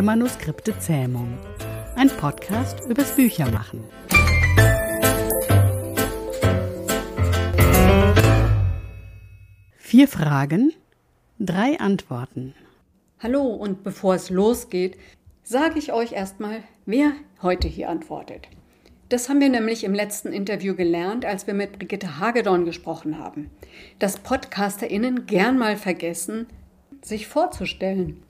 der Manuskripte Zähmung. Ein Podcast übers Büchermachen. Vier Fragen, drei Antworten. Hallo und bevor es losgeht, sage ich euch erstmal, wer heute hier antwortet. Das haben wir nämlich im letzten Interview gelernt, als wir mit Brigitte Hagedorn gesprochen haben, dass PodcasterInnen gern mal vergessen, sich vorzustellen.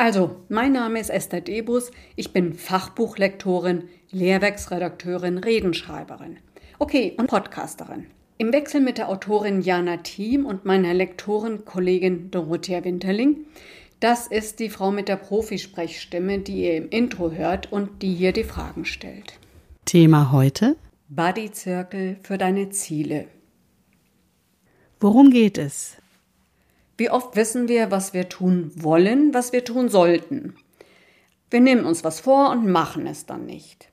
Also, mein Name ist Esther Debus, ich bin Fachbuchlektorin, Lehrwerksredakteurin, Redenschreiberin. Okay, und Podcasterin. Im Wechsel mit der Autorin Jana Thiem und meiner Lektorin-Kollegin Dorothea Winterling das ist die Frau mit der Profisprechstimme, die ihr im Intro hört und die hier die Fragen stellt. Thema heute? Circle für deine Ziele. Worum geht es? Wie oft wissen wir, was wir tun wollen, was wir tun sollten? Wir nehmen uns was vor und machen es dann nicht.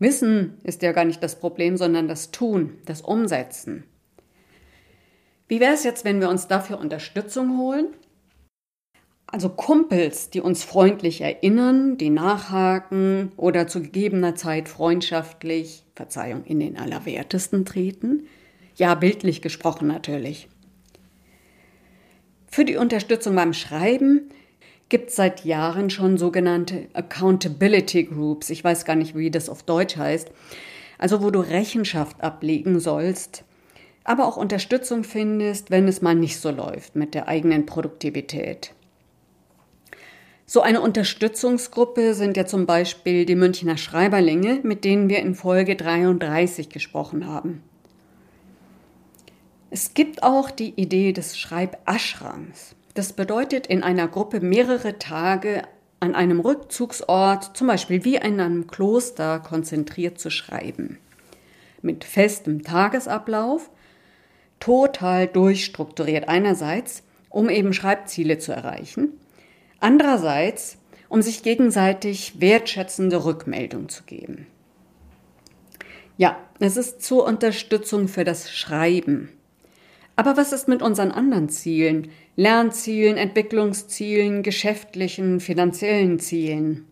Wissen ist ja gar nicht das Problem, sondern das Tun, das Umsetzen. Wie wäre es jetzt, wenn wir uns dafür Unterstützung holen? Also Kumpels, die uns freundlich erinnern, die nachhaken oder zu gegebener Zeit freundschaftlich, Verzeihung, in den Allerwertesten treten. Ja, bildlich gesprochen natürlich. Für die Unterstützung beim Schreiben gibt es seit Jahren schon sogenannte Accountability Groups. Ich weiß gar nicht, wie das auf Deutsch heißt. Also wo du Rechenschaft ablegen sollst, aber auch Unterstützung findest, wenn es mal nicht so läuft mit der eigenen Produktivität. So eine Unterstützungsgruppe sind ja zum Beispiel die Münchner Schreiberlinge, mit denen wir in Folge 33 gesprochen haben. Es gibt auch die Idee des Schreibashrams. Das bedeutet, in einer Gruppe mehrere Tage an einem Rückzugsort, zum Beispiel wie in einem Kloster, konzentriert zu schreiben. Mit festem Tagesablauf, total durchstrukturiert einerseits, um eben Schreibziele zu erreichen Andererseits, um sich gegenseitig wertschätzende Rückmeldung zu geben. Ja, es ist zur Unterstützung für das Schreiben. Aber was ist mit unseren anderen Zielen? Lernzielen, Entwicklungszielen, geschäftlichen, finanziellen Zielen?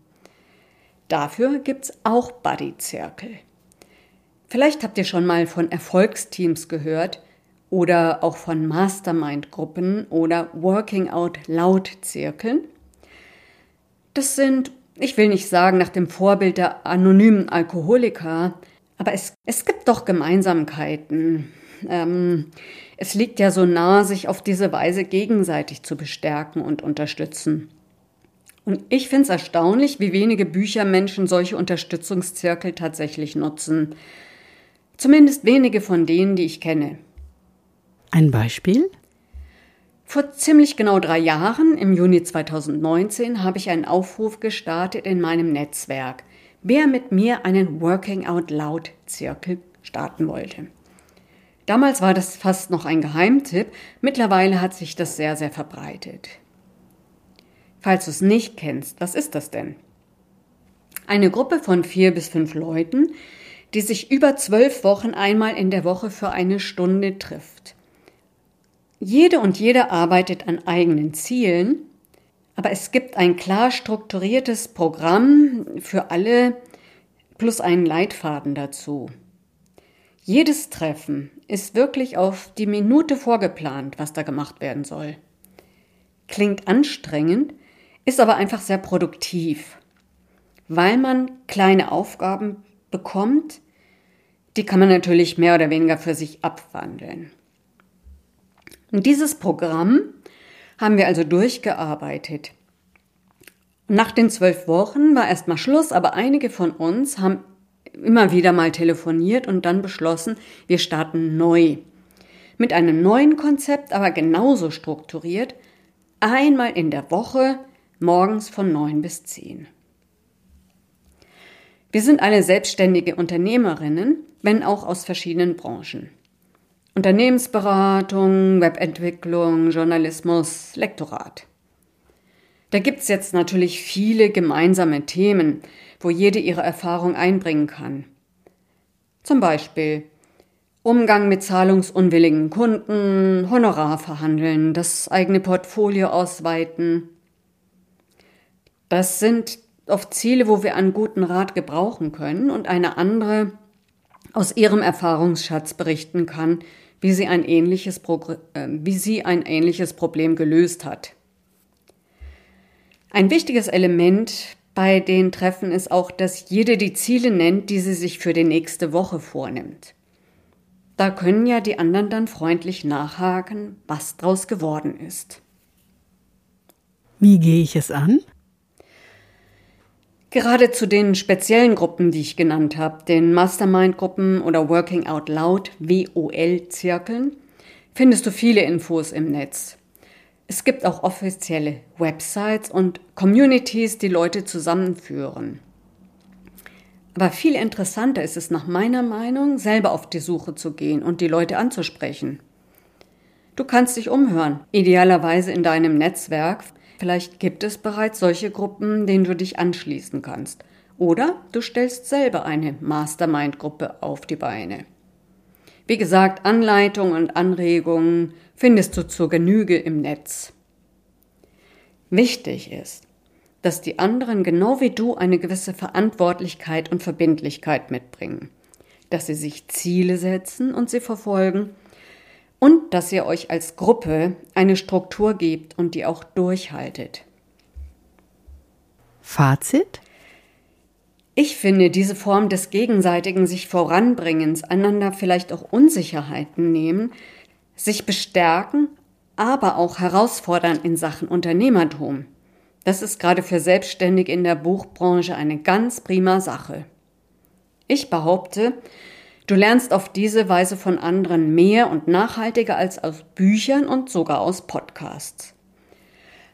Dafür gibt's auch Buddy-Zirkel. Vielleicht habt ihr schon mal von Erfolgsteams gehört oder auch von Mastermind-Gruppen oder Working Out Loud-Zirkeln. Das sind, ich will nicht sagen nach dem Vorbild der anonymen Alkoholiker, aber es, es gibt doch Gemeinsamkeiten. Ähm, es liegt ja so nahe, sich auf diese Weise gegenseitig zu bestärken und unterstützen. Und ich finde es erstaunlich, wie wenige Büchermenschen solche Unterstützungszirkel tatsächlich nutzen. Zumindest wenige von denen, die ich kenne. Ein Beispiel? Vor ziemlich genau drei Jahren, im Juni 2019, habe ich einen Aufruf gestartet in meinem Netzwerk, wer mit mir einen Working Out Loud Zirkel starten wollte. Damals war das fast noch ein Geheimtipp, mittlerweile hat sich das sehr, sehr verbreitet. Falls du es nicht kennst, was ist das denn? Eine Gruppe von vier bis fünf Leuten, die sich über zwölf Wochen einmal in der Woche für eine Stunde trifft. Jede und jeder arbeitet an eigenen Zielen, aber es gibt ein klar strukturiertes Programm für alle plus einen Leitfaden dazu. Jedes Treffen ist wirklich auf die Minute vorgeplant, was da gemacht werden soll. Klingt anstrengend, ist aber einfach sehr produktiv, weil man kleine Aufgaben bekommt, die kann man natürlich mehr oder weniger für sich abwandeln. Und dieses Programm haben wir also durchgearbeitet. Nach den zwölf Wochen war erstmal Schluss, aber einige von uns haben immer wieder mal telefoniert und dann beschlossen, wir starten neu. Mit einem neuen Konzept, aber genauso strukturiert, einmal in der Woche, morgens von neun bis zehn. Wir sind alle selbstständige Unternehmerinnen, wenn auch aus verschiedenen Branchen. Unternehmensberatung, Webentwicklung, Journalismus, Lektorat. Da gibt's jetzt natürlich viele gemeinsame Themen, wo jede ihre Erfahrung einbringen kann. Zum Beispiel Umgang mit zahlungsunwilligen Kunden, Honorar verhandeln, das eigene Portfolio ausweiten. Das sind oft Ziele, wo wir einen guten Rat gebrauchen können und eine andere aus ihrem Erfahrungsschatz berichten kann, wie sie ein ähnliches, Progr äh, wie sie ein ähnliches Problem gelöst hat. Ein wichtiges Element bei den Treffen ist auch, dass jede die Ziele nennt, die sie sich für die nächste Woche vornimmt. Da können ja die anderen dann freundlich nachhaken, was draus geworden ist. Wie gehe ich es an? Gerade zu den speziellen Gruppen, die ich genannt habe, den Mastermind-Gruppen oder Working Out Loud, WOL-Zirkeln, findest du viele Infos im Netz. Es gibt auch offizielle Websites und Communities, die Leute zusammenführen. Aber viel interessanter ist es nach meiner Meinung, selber auf die Suche zu gehen und die Leute anzusprechen. Du kannst dich umhören, idealerweise in deinem Netzwerk. Vielleicht gibt es bereits solche Gruppen, denen du dich anschließen kannst. Oder du stellst selber eine Mastermind-Gruppe auf die Beine. Wie gesagt, Anleitungen und Anregungen findest du zur Genüge im Netz. Wichtig ist, dass die anderen genau wie du eine gewisse Verantwortlichkeit und Verbindlichkeit mitbringen, dass sie sich Ziele setzen und sie verfolgen und dass ihr euch als Gruppe eine Struktur gebt und die auch durchhaltet. Fazit? Ich finde diese Form des gegenseitigen sich voranbringens, einander vielleicht auch Unsicherheiten nehmen, sich bestärken, aber auch herausfordern in Sachen Unternehmertum das ist gerade für Selbstständige in der Buchbranche eine ganz prima Sache. Ich behaupte, du lernst auf diese Weise von anderen mehr und nachhaltiger als aus Büchern und sogar aus Podcasts.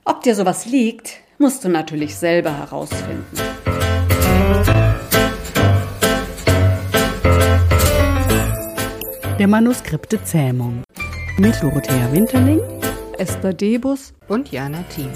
Ob dir sowas liegt, musst du natürlich selber herausfinden. Der Manuskripte Zähmung mit Dorothea Winterling, Esther Debus und Jana Thiem.